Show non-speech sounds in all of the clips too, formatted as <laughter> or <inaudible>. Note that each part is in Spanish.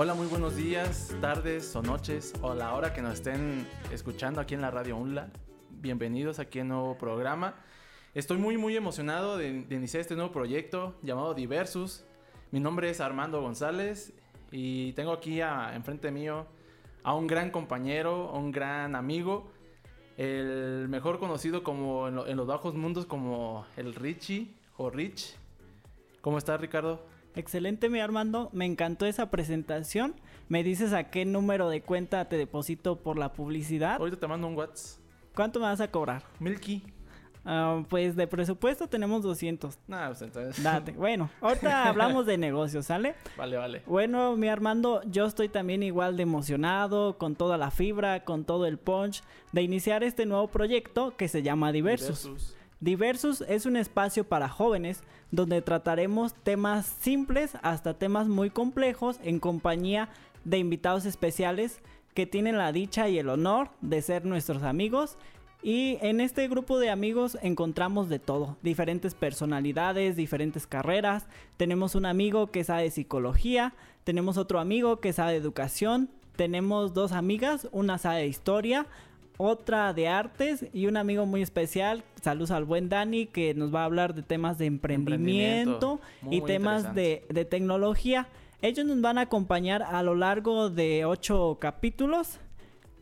Hola, muy buenos días, tardes o noches, o la hora que nos estén escuchando aquí en la Radio UNLA. Bienvenidos aquí a un nuevo programa. Estoy muy, muy emocionado de, de iniciar este nuevo proyecto llamado Diversus. Mi nombre es Armando González y tengo aquí a, enfrente mío a un gran compañero, un gran amigo, el mejor conocido como en, en los bajos mundos como el Richie o Rich. ¿Cómo estás, Ricardo? Excelente, mi Armando. Me encantó esa presentación. ¿Me dices a qué número de cuenta te deposito por la publicidad? Ahorita te mando un WhatsApp. ¿Cuánto me vas a cobrar? Milky. Ah, pues de presupuesto tenemos 200. Nah, pues entonces. Date. <laughs> Bueno, ahorita hablamos de negocios, ¿sale? Vale, vale. Bueno, mi Armando, yo estoy también igual de emocionado, con toda la fibra, con todo el punch, de iniciar este nuevo proyecto que se llama Diversus. Versus. Diversus es un espacio para jóvenes donde trataremos temas simples hasta temas muy complejos en compañía de invitados especiales que tienen la dicha y el honor de ser nuestros amigos. Y en este grupo de amigos encontramos de todo, diferentes personalidades, diferentes carreras. Tenemos un amigo que sabe psicología, tenemos otro amigo que sabe educación, tenemos dos amigas, una sabe historia, otra de artes y un amigo muy especial, saludos al buen Dani, que nos va a hablar de temas de emprendimiento, Emprendimiento. Muy, y muy temas de, de tecnología. Ellos nos van a acompañar a lo largo de ocho capítulos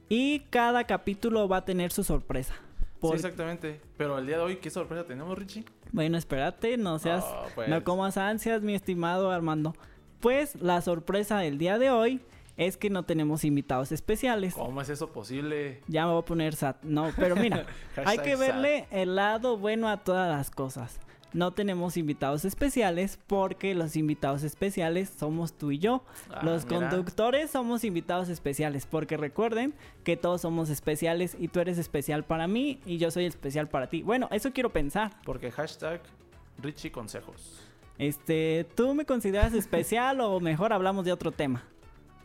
y cada capítulo va a tener su sorpresa. Sí, exactamente. Pero el día de hoy, ¿qué sorpresa tenemos, Richie? Bueno, espérate, no seas, Oh, pues. no comas ansias, mi estimado Armando. Pues la sorpresa del día de hoy es que no tenemos invitados especiales. ¿Cómo es eso posible? Ya me voy a poner sat. No, pero mira, <laughs> hay que verle el lado bueno a todas las cosas. No tenemos invitados especiales porque los invitados especiales somos tú y yo. Ah, los mira. conductores somos invitados especiales porque recuerden que todos somos especiales y tú eres especial para mí y yo soy especial para ti. Bueno, eso quiero pensar. Porque hashtag Richie Consejos. Este, ¿tú me consideras especial <laughs> o mejor hablamos de otro tema?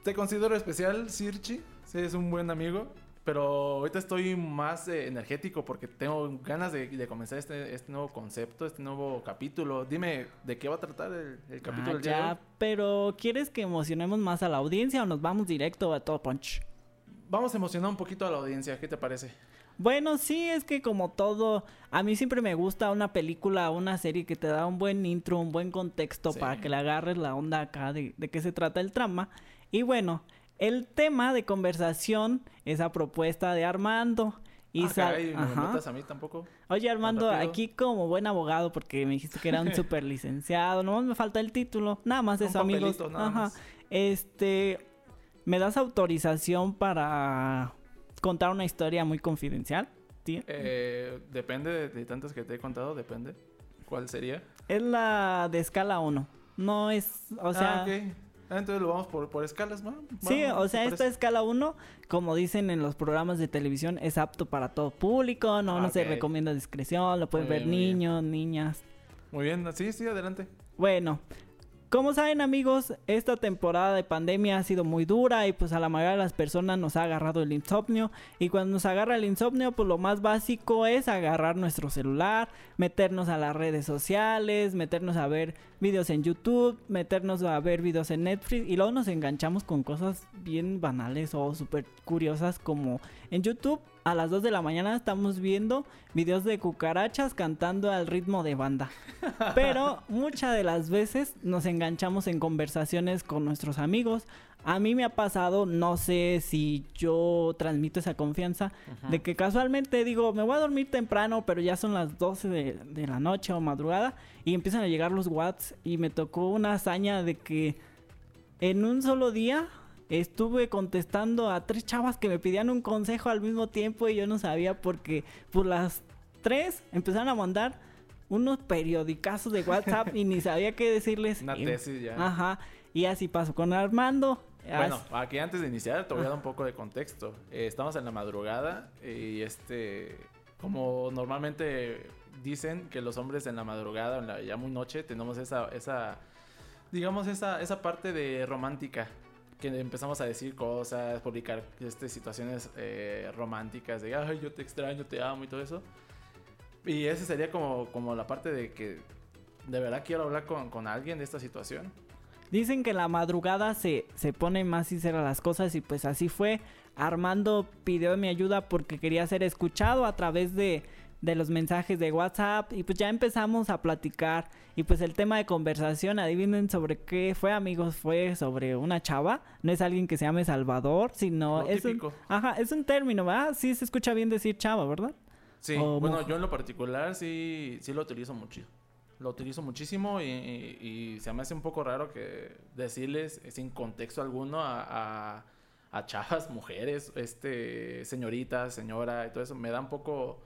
Te considero especial, sí, Richie. Sí, es un buen amigo. Pero ahorita estoy más eh, energético porque tengo ganas de, de comenzar este, este nuevo concepto, este nuevo capítulo. Dime, ¿de qué va a tratar el, el capítulo Ah, día de ya, pero ¿quieres que emocionemos más a la audiencia o nos vamos directo a todo punch? Vamos a emocionar un poquito a la audiencia, ¿qué te parece? Bueno, sí, es que como todo, a mí siempre me gusta una película una serie que te da un buen intro, un buen contexto Sí. para que le agarres la onda acá de, de qué se trata el trama. Y bueno, el tema de conversación, esa propuesta de Armando. Y ah, caray, ¿me metas a mí tampoco? Oye Armando, aquí como buen abogado, porque me dijiste que era un <laughs> super licenciado, nomás me falta el título, nada más Un eso amigos. nada Ajá. más. Este, ¿me das autorización para contar una historia muy confidencial? tío? Eh, depende de, de tantas que te he contado, depende. ¿Cuál sería? Es la de escala 1. No es, o sea, ah. Ah, entonces lo vamos por, por escalas, ¿no? sí, o ¿te sea, esta escala 1, como dicen en los programas de televisión, es apto para todo público, no, Ah, no se ok. recomienda discreción, lo pueden Muy ver bien, muy bien. niños, niñas. Muy bien, sí, sí, adelante. Bueno, como saben amigos, esta temporada de pandemia ha sido muy dura y pues a la mayoría de las personas nos ha agarrado el insomnio. Y cuando nos agarra el insomnio pues lo más básico es agarrar nuestro celular, meternos a las redes sociales, meternos a ver videos en YouTube, meternos a ver videos en Netflix y luego nos enganchamos con cosas bien banales o súper curiosas como en YouTube a las 2 de la mañana estamos viendo videos de cucarachas cantando al ritmo de banda. <laughs> Pero muchas de las veces nos enganchamos en conversaciones con nuestros amigos. A mí me ha pasado, no sé si yo transmito esa confianza, de que casualmente digo, me voy a dormir temprano, pero ya son las 12 de, de la noche o madrugada, y empiezan a llegar los watts, y me tocó una hazaña de que en un solo día estuve contestando a tres chavas que me pedían un consejo al mismo tiempo y yo no sabía porque por las tres empezaron a mandar unos periodicazos de WhatsApp y ni sabía qué decirles. Una Y- tesis ya. Ajá. Y así pasó con Armando. Bueno, aquí antes de iniciar te voy a dar un poco de contexto. Eh, estamos en la madrugada y este, como normalmente dicen que los hombres en la madrugada, en la ya muy noche, tenemos esa, esa, digamos esa, esa parte de romántica que empezamos a decir cosas, publicar este, situaciones eh, románticas de, ay, yo te extraño, te amo y todo eso. Y esa sería como, como la parte de que de verdad quiero hablar con, con alguien de esta situación. Dicen que la madrugada se, se pone más sinceras las cosas y pues así fue. Armando pidió mi ayuda porque quería ser escuchado a través de, de los mensajes de WhatsApp y pues ya empezamos a platicar y pues el tema de conversación, adivinen sobre qué fue amigos, fue sobre una chava, no es alguien que se llame Salvador, sino Lo es un, ajá, es un término, ¿verdad? Sí se escucha bien decir chava, ¿verdad? Sí, O bueno, mujer. yo en lo particular sí, sí lo utilizo mucho. Lo utilizo muchísimo y, y- y se me hace un poco raro que decirles sin contexto alguno a, a, a chavas, mujeres, este, señoritas, señora y todo eso. Me da un poco,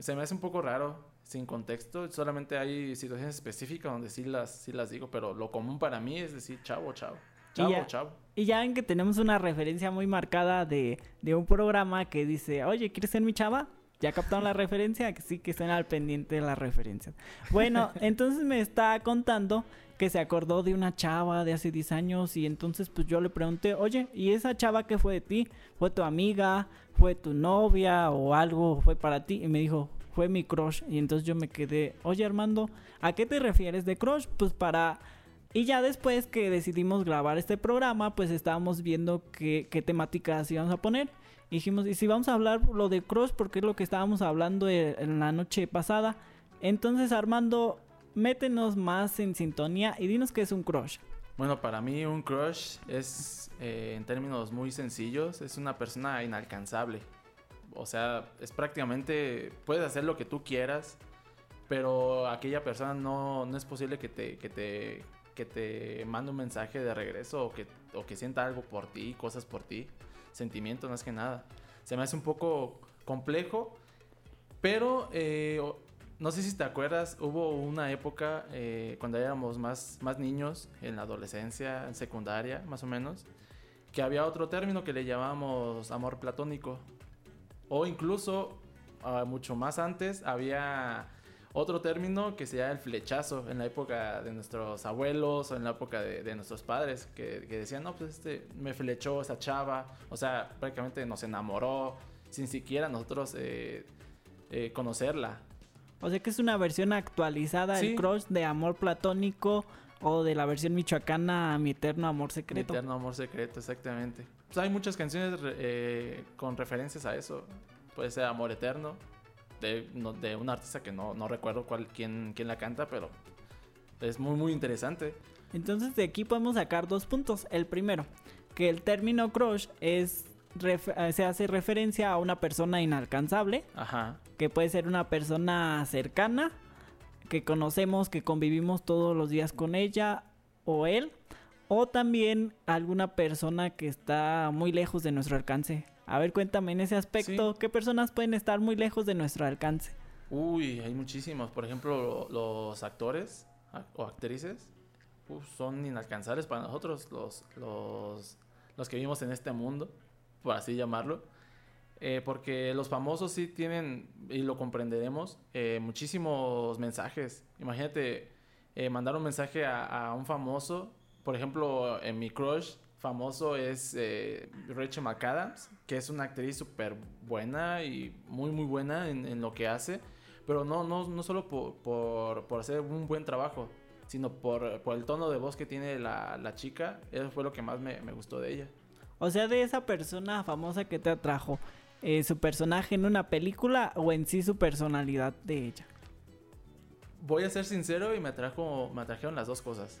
se me hace un poco raro sin contexto. Solamente hay situaciones específicas donde sí las, sí las digo, pero lo común para mí es decir chavo, chavo. Chavo, ya- chavo. Y ya ven que tenemos una referencia muy marcada de, de un programa que dice, oye, ¿quieres ser mi chava? ¿Ya captaron la referencia? Que sí, que estén al pendiente de la referencia. Bueno, <laughs> entonces me está contando que se acordó de una chava de hace 10 años y entonces pues yo le pregunté, oye, ¿y esa chava qué fue de ti? ¿Fue tu amiga? ¿Fue tu novia? ¿O algo fue para ti? Y me dijo, fue mi crush. Y entonces yo me quedé, oye Armando, ¿a qué te refieres de crush? Pues para... Y ya después que decidimos grabar este programa, pues estábamos viendo qué, qué temáticas íbamos a poner. Dijimos, ¿y si vamos a hablar lo de Crush? Porque es lo que estábamos hablando e- en la noche pasada. Entonces, Armando, métenos más en sintonía y dinos qué es un Crush. Bueno, para mí un crush es, eh, en términos muy sencillos, es una persona inalcanzable. O sea, es prácticamente, puedes hacer lo que tú quieras, pero aquella persona no, no es posible que te, que te, que te mande un mensaje de regreso o que, o que sienta algo por ti, cosas por ti, sentimientos más que nada. Se me hace un poco complejo, pero eh, no sé si te acuerdas, hubo una época eh, cuando éramos más, más niños, en la adolescencia, en secundaria más o menos, que había otro término que le llamábamos amor platónico. O incluso, ah, mucho más antes, había otro término que se llama el flechazo en la época de nuestros abuelos o en la época de, de nuestros padres, que, que decían, no, pues este, me flechó esa chava, o sea, prácticamente nos enamoró sin siquiera nosotros eh, eh, conocerla. O sea que es una versión actualizada del Sí. Crush de amor platónico o de la versión michoacana Mi Eterno Amor Mi Secreto. eterno amor secreto, exactamente. Pues hay muchas canciones eh, con referencias a eso. Puede ser Amor Eterno, de, un artista que no, no recuerdo cuál, quién, quién la canta, pero es muy, muy interesante. Entonces de aquí podemos sacar dos puntos. El primero, que el término crush es eh, se hace referencia a una persona inalcanzable, Ajá. que puede ser una persona cercana, que conocemos, que convivimos todos los días con ella o él, o también alguna persona que está muy lejos de nuestro alcance. A ver, cuéntame en ese aspecto, Sí. ¿qué personas pueden estar muy lejos de nuestro alcance? Uy, hay muchísimos. Por ejemplo, lo- los actores ac- o actrices uf, son inalcanzables para nosotros, los, los, los que vivimos en este mundo, por así llamarlo. Eh, porque los famosos sí tienen, y lo comprenderemos, eh, muchísimos mensajes. Imagínate eh, mandar un mensaje a, a un famoso. Por ejemplo, en mi crush famoso es eh, Rachel McAdams, que es una actriz súper buena y muy, muy buena en, en lo que hace. Pero no, no, no solo por, por, por hacer un buen trabajo, sino por, por el tono de voz que tiene la, la chica. Eso fue lo que más me, me gustó de ella. O sea, de esa persona famosa que te atrajo, eh, su personaje en una película o en sí su personalidad de ella. Voy a ser sincero y me atrajo, me atrajeron las dos cosas.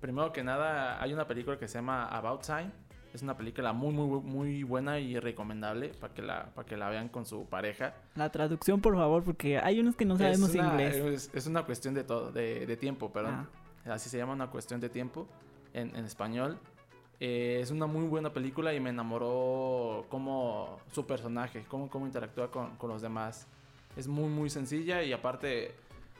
Primero que nada, hay una película que se llama About Time. Es una película muy, muy, muy buena y recomendable para que la, para que la vean con su pareja. La traducción, por favor, porque hay unos que no sabemos es una, inglés. Es, es una cuestión de todo, de, de tiempo, perdón. Ah. Así se llama una cuestión de tiempo en, en español. Eh, es una muy buena película y me enamoró como su personaje, cómo, cómo interactúa con, con los demás. Es muy, muy sencilla y aparte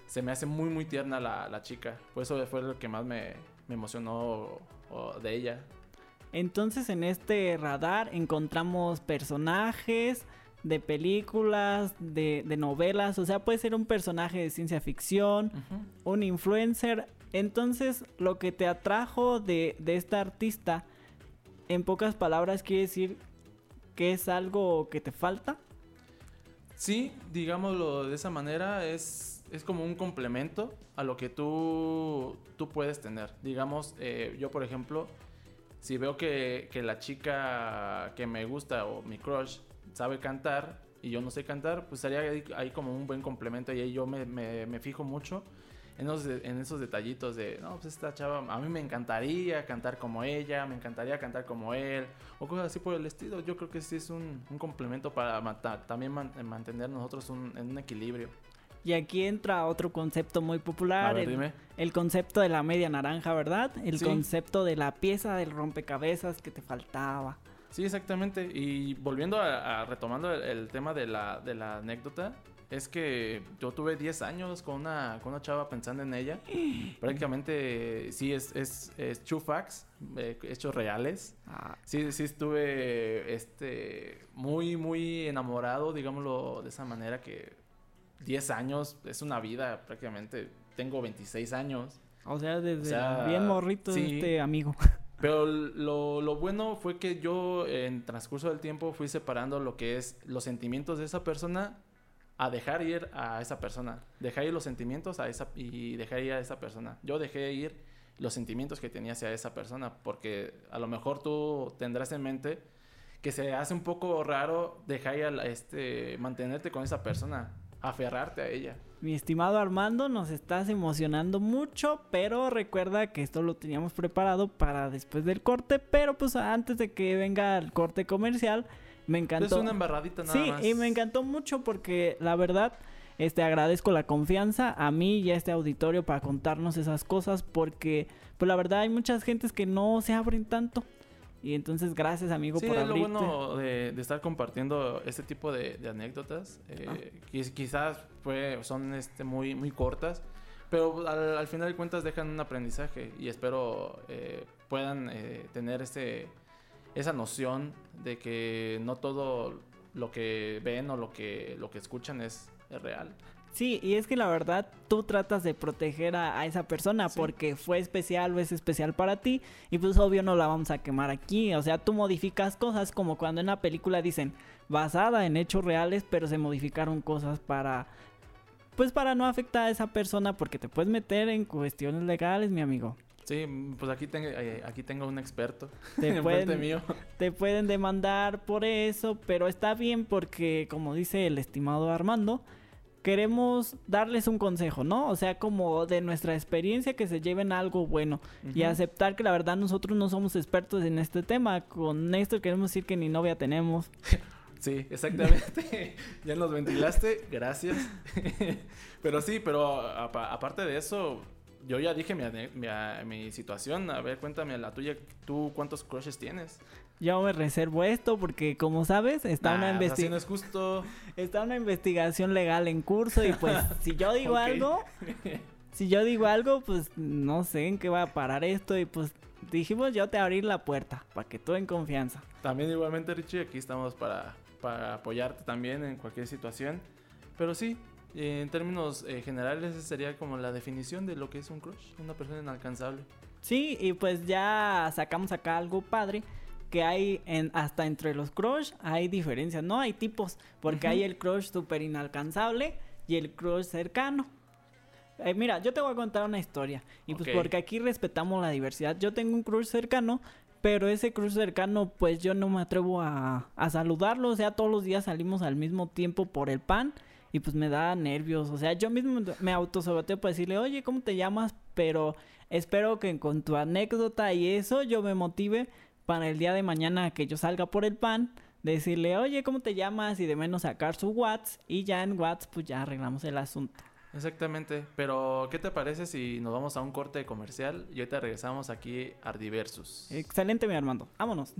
se me hace muy, muy tierna la, la chica. Por eso fue lo que más me, me emocionó de ella. Entonces en este radar encontramos personajes de películas, de, de novelas, o sea, puede ser un personaje de ciencia ficción, un influencer. Entonces lo que te atrajo de, de esta artista, en pocas palabras, quiere decir que es algo que te falta. Sí, digámoslo de esa manera, es es como un complemento a lo que tú, puedes tener. Digamos, eh, yo por ejemplo, si veo que, que la chica que me gusta o mi crush sabe cantar y yo no sé cantar, pues sería ahí, como un buen complemento y ahí yo me, me, fijo mucho en, los en esos detallitos de, no, pues esta chava, a mí me encantaría cantar como ella, me encantaría cantar como él, o cosas así por el estilo. Yo creo que sí es un, un complemento para también man- mantener nosotros un- en un equilibrio. Y aquí entra otro concepto muy popular, ver, el, dime. el concepto de la media naranja, ¿verdad? El Sí. concepto de la pieza del rompecabezas que te faltaba. Sí, exactamente. Y volviendo a, a- retomando el, el tema de la, de la anécdota, es que yo tuve 10 años con una, con una chava pensando en ella. <gasps> Prácticamente, sí, es, es, es true facts, eh, hechos reales. Ah, Sí, sí estuve este, muy, muy enamorado, digámoslo de esa manera, que 10 años es una vida prácticamente. Tengo 26 años. o sea, desde O sea, bien morrito sí. este amigo. <laughs> Pero lo, lo bueno fue que yo en transcurso del tiempo fui separando lo que es los sentimientos de esa persona a dejar ir a esa persona. Dejar ir los sentimientos a esa y dejar ir a esa persona. Yo dejé ir los sentimientos que tenía hacia esa persona porque a lo mejor tú tendrás en mente que se hace un poco raro dejar ir a este mantenerte con esa persona, aferrarte a ella. Mi estimado Armando, nos estás emocionando mucho, pero recuerda que esto lo teníamos preparado para después del corte, pero pues antes de que venga el corte comercial, me encantó. Es una embarradita nada sí, más. y me encantó mucho porque la verdad, este agradezco la confianza a mí y a este auditorio para contarnos esas cosas porque pues la verdad hay muchas gentes que no se abren tanto. Y entonces gracias amigo Sí, por es lo abrirte. bueno de, de estar compartiendo este tipo de, de anécdotas. Ah. Eh, quiz- quizás fue, son este, muy, muy cortas, pero al, al final de cuentas dejan un aprendizaje y espero eh, puedan eh, tener este, esa noción de que no todo lo que ven o lo que, lo que escuchan es, es real. Sí, y es que la verdad tú tratas de proteger a, a esa persona Sí. porque fue especial o es especial para ti y pues obvio no la vamos a quemar aquí. O sea, tú modificas cosas como cuando en una película dicen basada en hechos reales pero se modificaron cosas para... Pues para no afectar a esa persona porque te puedes meter en cuestiones legales, mi amigo. Sí, pues aquí, tengo eh, aquí tengo un experto Te <laughs> enfrente pueden, mío. te pueden demandar por eso, pero está bien porque, como dice el estimado Armando, queremos darles un consejo, ¿no? O sea, como de nuestra experiencia que se lleven algo bueno y aceptar que la verdad nosotros no somos expertos en este tema. Con esto queremos decir que ni novia tenemos. <laughs> Sí, exactamente. <laughs> ya nos ventilaste, gracias. <laughs> pero sí, pero apa- aparte de eso, yo ya dije mi situación. A ver, cuéntame la tuya. ¿Tú cuántos crushes tienes? Yo me reservo esto porque, como sabes, está, una, Nah, pues así investi- no es justo. está una investigación legal en curso y pues <laughs> si yo digo Ok. algo, si yo digo algo, pues no sé en qué va a parar esto y pues dijimos yo te abrir la puerta para que tú en confianza. También igualmente, Richie, aquí estamos para, para apoyarte también en cualquier situación. Pero sí, eh, en términos eh, generales, esa sería como la definición de lo que es un crush. Una persona inalcanzable. Sí, y pues ya sacamos acá algo padre que hay en, hasta entre los crush hay diferencias, ¿no? Hay tipos, porque Ujú. hay el crush súper inalcanzable y el crush cercano. Eh, mira, yo te voy a contar una historia. Y pues Ok. porque aquí respetamos la diversidad. Yo tengo un crush cercano, pero ese crush cercano, pues yo no me atrevo a, a saludarlo. O sea, todos los días salimos al mismo tiempo por el pan. Y pues me da nervios. O sea, yo mismo me autosaboteo para decirle, oye, ¿cómo te llamas? Pero espero que con tu anécdota y eso yo me motive para el día de mañana que yo salga por el pan. Decirle, oye, ¿cómo te llamas? Y de menos sacar su WhatsApp. Y ya en WhatsApp, pues ya arreglamos el asunto. Exactamente. Pero, ¿qué te parece si nos vamos a un corte comercial y ahorita regresamos aquí a Ardiversus? Excelente, mi Armando. Vámonos.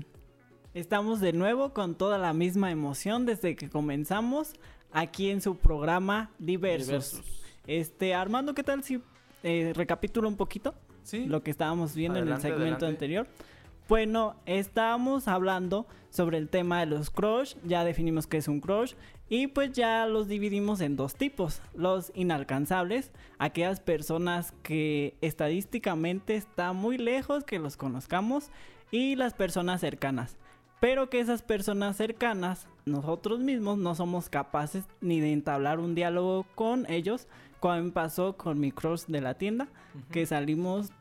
Estamos de nuevo con toda la misma emoción desde que comenzamos aquí en su programa Diversos. Diversus. Este, Armando, ¿qué tal si eh, recapitulo un poquito Sí. lo que estábamos viendo Adelante, en el segmento adelante. anterior? Bueno, estábamos hablando sobre el tema de los crush, ya definimos qué es un crush y pues ya los dividimos en dos tipos, los inalcanzables, aquellas personas que estadísticamente está muy lejos que los conozcamos y las personas cercanas. Pero que esas personas cercanas, nosotros mismos no somos capaces ni de entablar un diálogo con ellos, Cuando me pasó con mi crush de la tienda, que salimos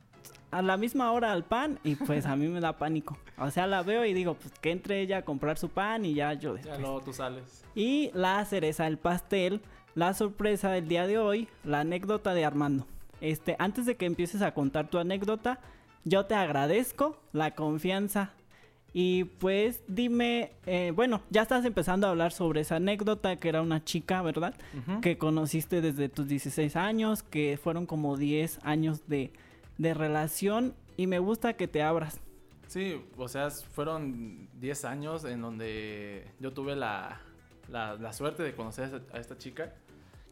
a la misma hora al pan y pues a mí me da pánico. O sea, la veo y digo, pues que entre ella a comprar su pan y ya yo Ya luego tú sales. Y la cereza del pastel, la sorpresa del día de hoy, la anécdota de Armando. Este, antes de que empieces a contar tu anécdota, yo te agradezco la confianza. Y pues dime, eh, bueno, ya estás empezando a hablar sobre esa anécdota que era una chica, ¿verdad? Que conociste desde tus 16 años, que fueron como 10 años de, de relación y me gusta que te abras. Sí, o sea, fueron 10 años en donde yo tuve la, la, la suerte de conocer a esta, chica,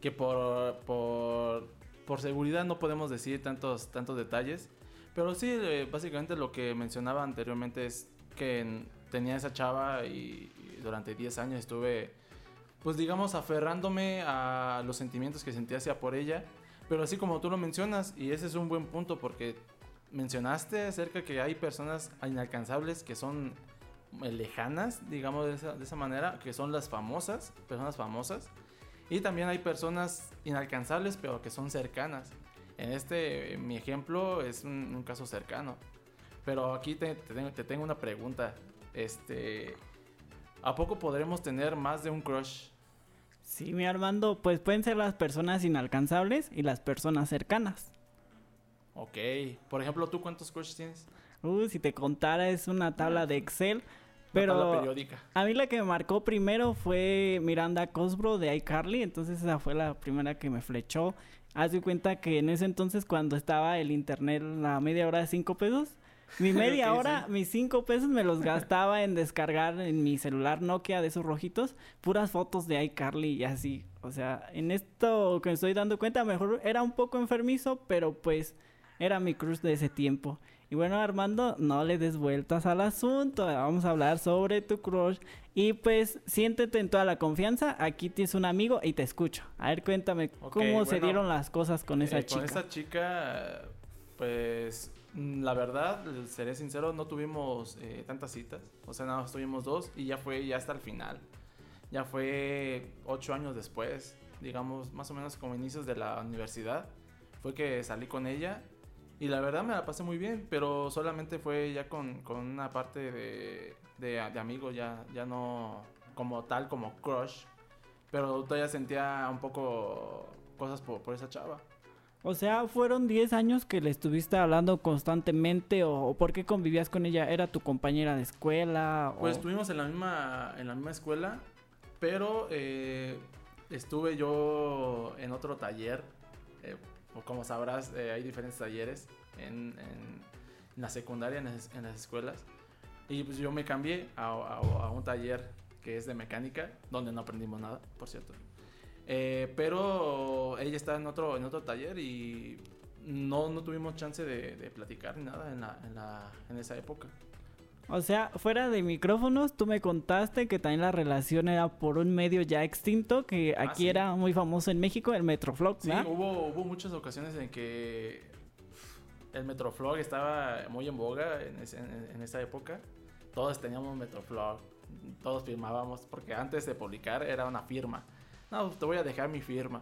que por, por, por seguridad no podemos decir tantos, tantos detalles, pero sí, eh, básicamente lo que mencionaba anteriormente es que en- tenía esa chava y, y durante 10 años estuve, pues digamos, aferrándome a los sentimientos que sentía hacia por ella, pero así como tú lo mencionas, y ese es un buen punto porque mencionaste acerca que hay personas inalcanzables que son eh, lejanas, digamos de esa, de esa manera, que son las famosas, personas famosas. Y también hay personas inalcanzables, pero que son cercanas. En este, mi ejemplo es un, un caso cercano. Pero aquí te, te tengo, te tengo una pregunta. Este, ¿A poco podremos tener más de un crush? Sí, mi Armando, pues pueden ser las personas inalcanzables y las personas cercanas. Ok. Por ejemplo, ¿tú cuántos crushes tienes? Uh, si te contara es una tabla de Excel. Una tabla Pero periódica. a mí la que me marcó primero fue Miranda Cosbro de iCarly, entonces esa fue la primera que me flechó. Haz de cuenta que en ese entonces cuando estaba el internet la media hora de 5 pesos, mi <laughs> media hora, mis 5 pesos me los gastaba en descargar en mi celular Nokia de esos rojitos puras fotos de iCarly y así. O sea, en esto que me estoy dando cuenta, mejor era un poco enfermizo, pero pues era mi crush de ese tiempo. Y bueno, Armando, no le des vueltas al asunto. Vamos a hablar sobre tu crush. Y pues, siéntete en toda la confianza. Aquí tienes un amigo y te escucho. A ver, cuéntame cómo se dieron las cosas con esa Eh, chica. Con esa chica, pues la verdad, seré sincero, no tuvimos eh, tantas citas. O sea, nada más tuvimos dos y ya fue ya hasta el final. Ya fue ocho años después, digamos, más o menos como inicios de la universidad. Fue que salí con ella y la verdad me la pasé muy bien, pero solamente fue ya con, con una parte de, de, de amigo, ya, ya no como tal, como crush. Pero todavía sentía un poco cosas por, por esa chava. O sea, ¿fueron 10 años que le estuviste hablando constantemente o, o por qué convivías con ella? ¿Era tu compañera de escuela? o- Pues estuvimos en la misma, en la misma escuela, pero eh, estuve yo en otro taller. eh, como sabrás, eh, hay diferentes talleres en, la secundaria, en las, en las escuelas. Y pues yo me cambié a un taller que es de mecánica, donde no aprendimos nada, por cierto. Eh, pero ella estaba en otro, en otro taller y no, no tuvimos chance de, de platicar ni nada en, la, en, la, en esa época. O sea, fuera de micrófonos, tú me contaste que también la relación era por un medio ya extinto, que Ah, aquí sí. era muy famoso en México, el Metroflog, Sí, hubo, hubo muchas ocasiones en que el Metroflog estaba muy en boga en, ese- en- en esa época. Todos teníamos Metroflog, todos firmábamos, porque antes de publicar era una firma. No, te voy a dejar mi firma.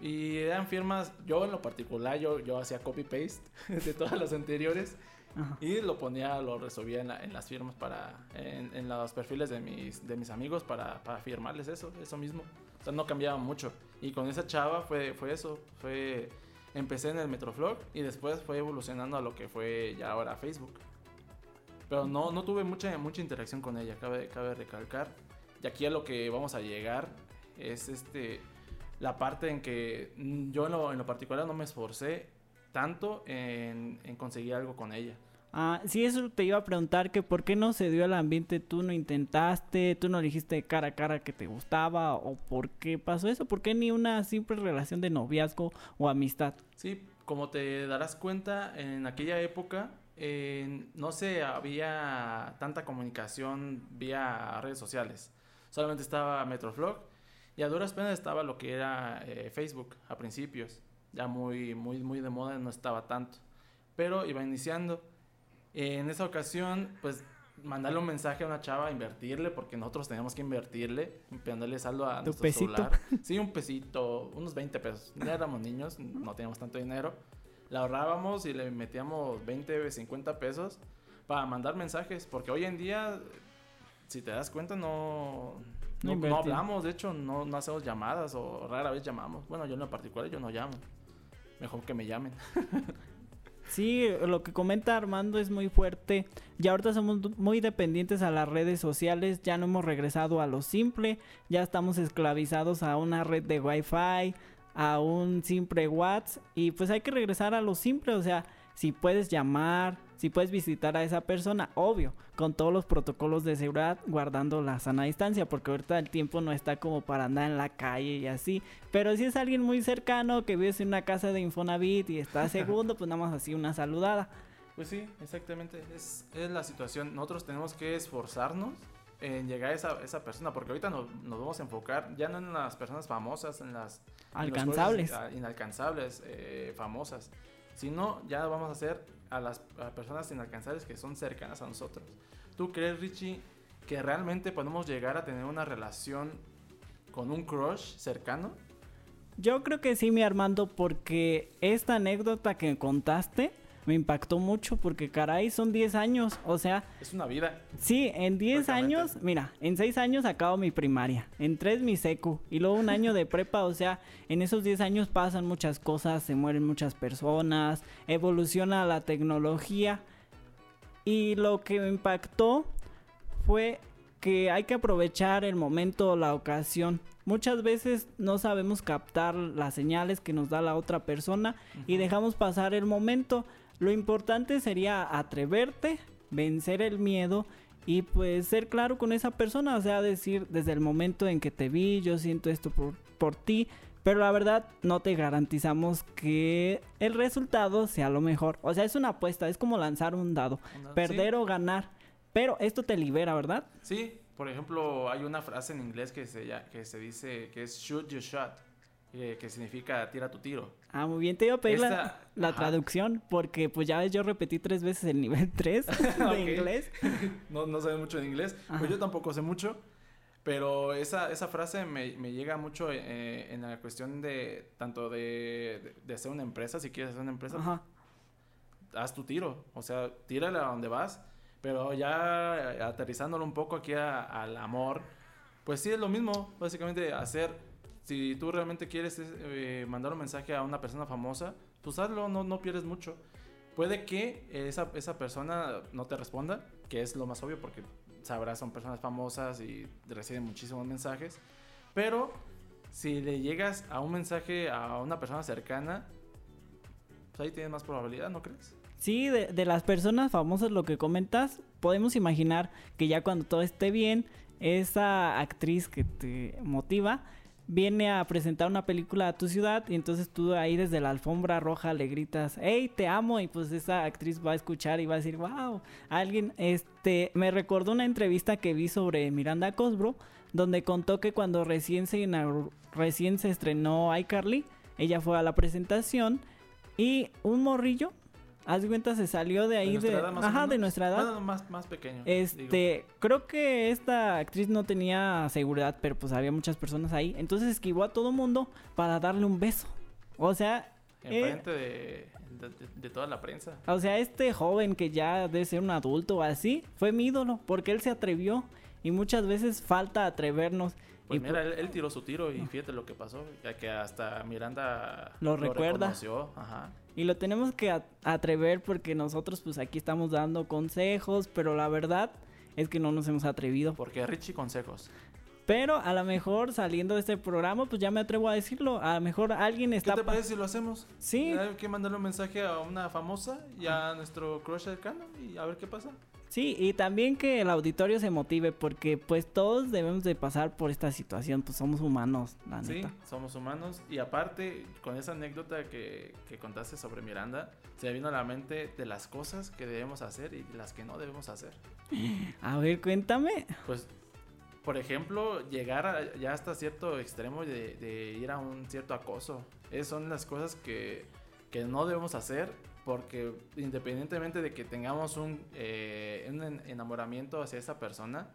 Y eran firmas, yo en lo particular, yo, yo hacía copy-paste <laughs> de todas las anteriores Ajá. y lo ponía, lo resolvía en, la- en las firmas para, en, en los perfiles de mis, de mis amigos para, para firmarles eso, eso mismo. O sea, no cambiaba mucho. Y con esa chava fue, fue eso, fue, empecé en el Metroflog y después fue evolucionando a lo que fue ya ahora Facebook. Pero no, no tuve mucha, mucha interacción con ella, cabe, cabe recalcar. Y aquí a lo que vamos a llegar es este, la parte en que yo en lo, en lo particular no me esforcé tanto en, en conseguir algo con ella. Ah, sí, eso te iba a preguntar que por qué no se dio el ambiente, tú no intentaste, tú no dijiste cara a cara que te gustaba o por qué pasó eso, por qué ni una simple relación de noviazgo o amistad. Sí, como te darás cuenta, en aquella época eh, no se había tanta comunicación vía redes sociales. Solamente estaba Metroflog y a duras penas estaba lo que era eh, Facebook a principios. Ya muy, muy, muy de moda no estaba tanto. Pero iba iniciando. En esa ocasión, pues mandarle un mensaje a una chava, invertirle, porque nosotros teníamos que invertirle, mandarle saldo a ¿Tu nuestro pesito? celular. <laughs> Sí, un pesito, unos 20 pesos. Ya éramos niños, no teníamos tanto dinero. La ahorrábamos y le metíamos 20, 50 pesos para mandar mensajes, porque hoy en día, si te das cuenta, no, No no, no invertimos. hablamos, de hecho, no, no hacemos llamadas o rara vez llamamos. Bueno, yo en lo particular, yo no llamo. Mejor que me llamen. <laughs> Sí, lo que comenta Armando es muy fuerte. Ya ahorita somos muy dependientes a las redes sociales, ya no hemos regresado a lo simple, ya estamos esclavizados a una red de Wi-Fi, a un simple WhatsApp y pues hay que regresar a lo simple, o sea, si puedes llamar, si puedes visitar a esa persona, obvio, con todos los protocolos de seguridad, guardando la sana distancia, porque ahorita el tiempo no está como para andar en la calle y así. Pero si es alguien muy cercano que vives en una casa de Infonavit y está <laughs> segundo, pues nada más así una saludada. Pues sí, exactamente. Es, es la situación. Nosotros tenemos que esforzarnos en llegar a esa, esa persona, porque ahorita nos, nos vamos a enfocar ya no en las personas famosas, en las en los Alcanzables. inalcanzables, eh, famosas, sino ya vamos a hacer a las a personas inalcanzables que son cercanas a nosotros. ¿Tú crees, Richie, que realmente podemos llegar a tener una relación con un crush cercano? Yo creo que sí, mi Armando, porque esta anécdota que contaste me impactó mucho porque caray, son 10 años, o sea, Es una vida. sí, en 10 Prácticamente. años, mira, en 6 años acabo mi primaria, en 3 mi secu y luego un año de prepa, o sea, en esos 10 años pasan muchas cosas, se mueren muchas personas, evoluciona la tecnología y lo que me impactó fue que hay que aprovechar el momento, la ocasión. Muchas veces no sabemos captar las señales que nos da la otra persona y dejamos pasar el momento. Lo importante sería atreverte, vencer el miedo y pues ser claro con esa persona, o sea, decir desde el momento en que te vi, yo siento esto por, por ti, pero la verdad no te garantizamos que el resultado sea lo mejor. O sea, es una apuesta, es como lanzar un dado, perder o ganar. Pero esto te libera, ¿verdad? Sí, por ejemplo, hay una frase en inglés que se, que se dice que es shoot your shot, eh, que significa tira tu tiro. Ah, muy bien, te iba a pedir la, Esta- la ajá. traducción porque pues ya ves, yo repetí tres veces el nivel <laughs> 3 <laughs> de inglés. No, no sé mucho de inglés, Ajá. pues yo tampoco sé mucho, pero esa, esa frase me, me llega mucho eh, en la cuestión de tanto de, de, hacer una empresa, si quieres hacer una empresa, Ajá. haz tu tiro, o sea, tírale a donde vas, pero ya eh, aterrizándolo un poco aquí a- al amor, pues sí es lo mismo, básicamente hacer, si tú realmente quieres eh, mandar un mensaje a una persona famosa, pues hazlo, no, no pierdes mucho. Puede que esa, esa persona no te responda, que es lo más obvio porque sabrás, son personas famosas y reciben muchísimos mensajes, pero si le llegas a un mensaje a una persona cercana, pues ahí tienes más probabilidad, ¿no crees? Sí, de, de las personas famosas lo que comentas, podemos imaginar que ya cuando todo esté bien, esa actriz que te motiva viene a presentar una película a tu ciudad y entonces tú ahí desde la alfombra roja le gritas, hey, te amo y pues esa actriz va a escuchar y va a decir, wow, alguien, este, me recordó una entrevista que vi sobre Miranda Cosbro donde contó que cuando recién se, recién se estrenó iCarly, ella fue a la presentación y un morrillo, haz de cuenta, se salió de ahí de, nuestra edad, más ajá, de nuestra edad. Bueno, más, más pequeño. digo. Este, creo que esta actriz no tenía seguridad, pero pues había muchas personas ahí. Entonces esquivó a todo mundo para darle un beso. O sea, eh, Enfrente de, de, de- de toda la prensa. o sea, este joven que ya debe ser un adulto o así, fue mi ídolo, porque él se atrevió. Y muchas veces falta atrevernos. Pues y mira, él, él tiró su tiro y fíjate lo que pasó. Ya que hasta Miranda Lo recuerda. reconoció, Ajá. Y lo tenemos que atrever porque nosotros pues aquí estamos dando consejos, pero la verdad es que no nos hemos atrevido. Porque Richie consejos. Pero a lo mejor saliendo de este programa pues ya me atrevo a decirlo. A lo mejor alguien ¿Qué está... te pa- parece si lo hacemos? Sí, Hay que mandarle un mensaje a una famosa y a nuestro crush cercano y a ver qué pasa. Sí, y también que el auditorio se motive porque pues todos debemos de pasar por esta situación, pues somos humanos, la Sí, neta. somos humanos. Y aparte, con esa anécdota que, que contaste sobre Miranda, se me vino a la mente de las cosas que debemos hacer y las que no debemos hacer. <laughs> A ver, cuéntame. Pues, por ejemplo, llegar a- ya hasta cierto extremo de, de ir a un cierto acoso. Esas son las cosas que, que no debemos hacer porque independientemente de que tengamos un, eh, un enamoramiento hacia esa persona,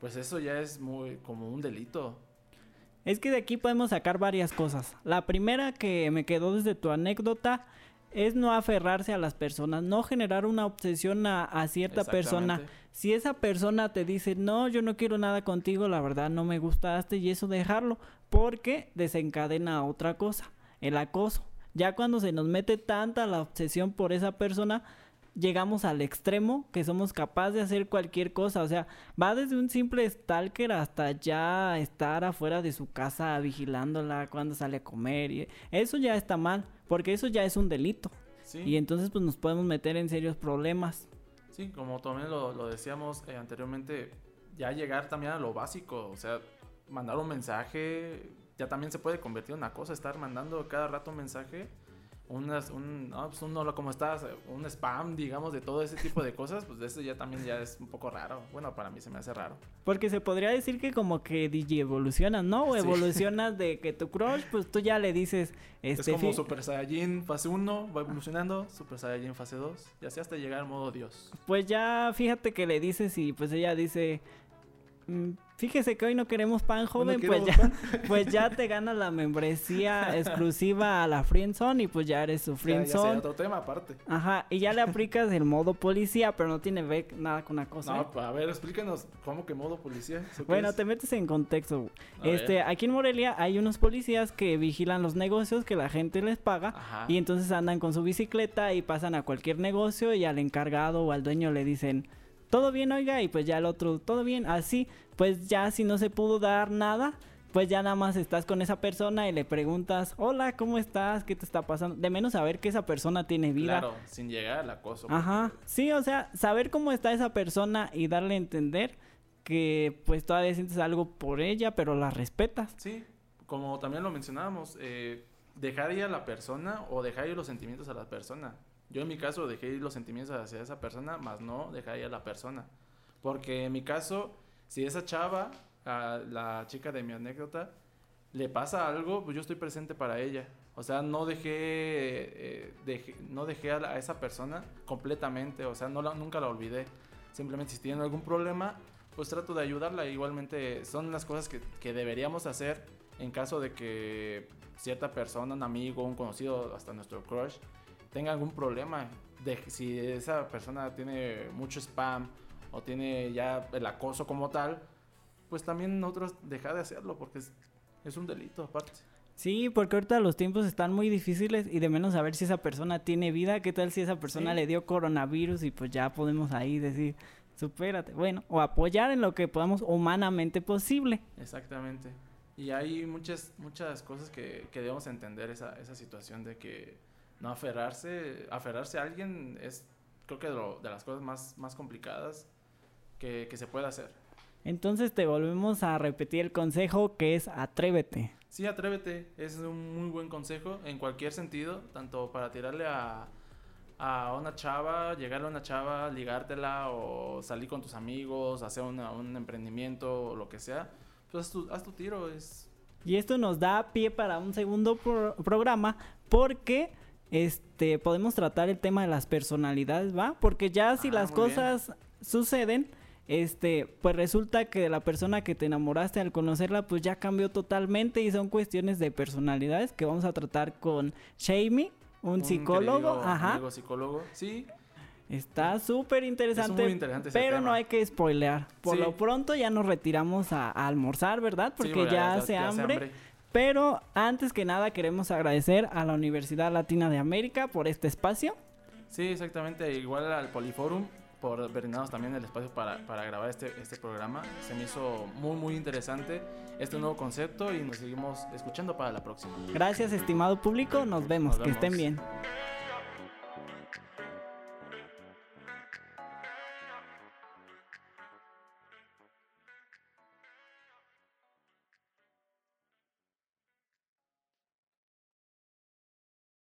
pues eso ya es muy como un delito. Es que de aquí podemos sacar varias cosas. La primera que me quedó desde tu anécdota es no aferrarse a las personas, no generar una obsesión a, cierta persona. Si esa persona te dice, no, yo no quiero nada contigo, la verdad no me gustaste y eso dejarlo, porque desencadena otra cosa, el acoso. Ya cuando se nos mete tanta la obsesión por esa persona, llegamos al extremo que somos capaces de hacer cualquier cosa. O sea, va desde un simple stalker hasta ya estar afuera de su casa vigilándola cuando sale a comer. Y eso ya está mal, porque eso ya es un delito. Y entonces pues nos podemos meter en serios problemas. Sí, como también lo, decíamos eh, anteriormente, ya llegar también a lo básico, o sea, mandar un mensaje, ya también se puede convertir en una cosa, estar mandando cada rato un mensaje unas, un, no, pues ¿cómo estás? Un spam, digamos, de todo ese tipo de cosas, pues eso ya también ya es un poco raro. Bueno, para mí se me hace raro. Porque se podría decir que como que DJ evolucionas, ¿no? O evolucionas de que tu crush, pues tú ya le dices... Este, es como Super Saiyajin fase 1, va evolucionando, Super Saiyajin fase 2, y así hasta llegar al modo Dios. Pues ya fíjate que le dices y pues ella dice... Mm, fíjese que hoy no queremos pan joven, pues ya, <laughs> pues ya te gana la membresía <laughs> exclusiva a la Friendzone y pues ya eres su Friendzone. Ya, otro tema aparte. Ajá, y ya le aplicas el modo policía, pero no tiene ver nada con la cosa. No, ¿eh? a ver, explícanos cómo que modo policía. Bueno, te metes en contexto. este, aquí en Morelia hay unos policías que vigilan los negocios que la gente les paga y entonces andan con su bicicleta y pasan a cualquier negocio y al encargado o al dueño le dicen todo bien, oiga, y pues ya el otro, todo bien, así, pues ya si no se pudo dar nada, pues ya nada más estás con esa persona y le preguntas, hola, ¿cómo estás? ¿Qué te está pasando? De menos saber que esa persona tiene vida. Claro, sin llegar al acoso. Ajá, sí, o sea, saber cómo está esa persona y darle a entender que pues todavía sientes algo por ella, pero la respetas. Sí, como también lo mencionábamos, eh, dejar ir a la persona o dejar ir los sentimientos a la persona. Yo en mi caso dejé ir los sentimientos hacia esa persona, más no dejé ir a la persona. Porque en mi caso, si esa chava, la chica de mi anécdota, le pasa algo, pues yo estoy presente para ella. O sea, no dejé, eh, no dejé a, esa persona completamente, o sea, no la, nunca la olvidé. Simplemente si tiene algún problema, pues trato de ayudarla. Igualmente son las cosas que, que deberíamos hacer en caso de que cierta persona, un amigo, un conocido, hasta nuestro crush, tenga algún problema. De, si esa persona tiene mucho spam o tiene ya el acoso como tal, pues también nosotros deja de hacerlo porque es, es un delito aparte. Sí, porque ahorita los tiempos están muy difíciles y de menos saber si esa persona tiene vida, qué tal si esa persona le dio coronavirus y pues ya podemos ahí decir, supérate, bueno, o apoyar en lo que podamos humanamente posible. Exactamente. Y hay muchas, muchas cosas que, que debemos entender esa, esa situación de que no aferrarse, aferrarse a alguien es creo que de, las cosas más, más complicadas que, se puede hacer. Entonces te volvemos a repetir el consejo que es atrévete. Sí, atrévete, es un muy buen consejo en cualquier sentido, tanto para tirarle a, a una chava, llegarle a una chava, ligártela o salir con tus amigos, hacer un emprendimiento o lo que sea, pues haz tu, haz tu tiro. Es... Y esto nos da pie para un segundo programa porque este, podemos tratar el tema de las personalidades, ¿va? Porque ya si ah, las cosas suceden, este, pues resulta que la persona que te enamoraste al conocerla, pues ya cambió totalmente y son cuestiones de personalidades que vamos a tratar con Shamey, un, psicólogo, ajá. psicólogo, sí. Está súper interesante, pero no hay que spoilear. Por lo pronto ya nos retiramos a, almorzar, ¿verdad? Porque ya, hace hambre. Pero antes que nada queremos agradecer a la Universidad Latina de América por este espacio. Sí, exactamente, igual al Poliforum por brindarnos también el espacio para, para, grabar este, este programa. Se me hizo muy, muy interesante este nuevo concepto y nos seguimos escuchando para la próxima. Gracias, estimado público. Nos vemos. Que estén bien.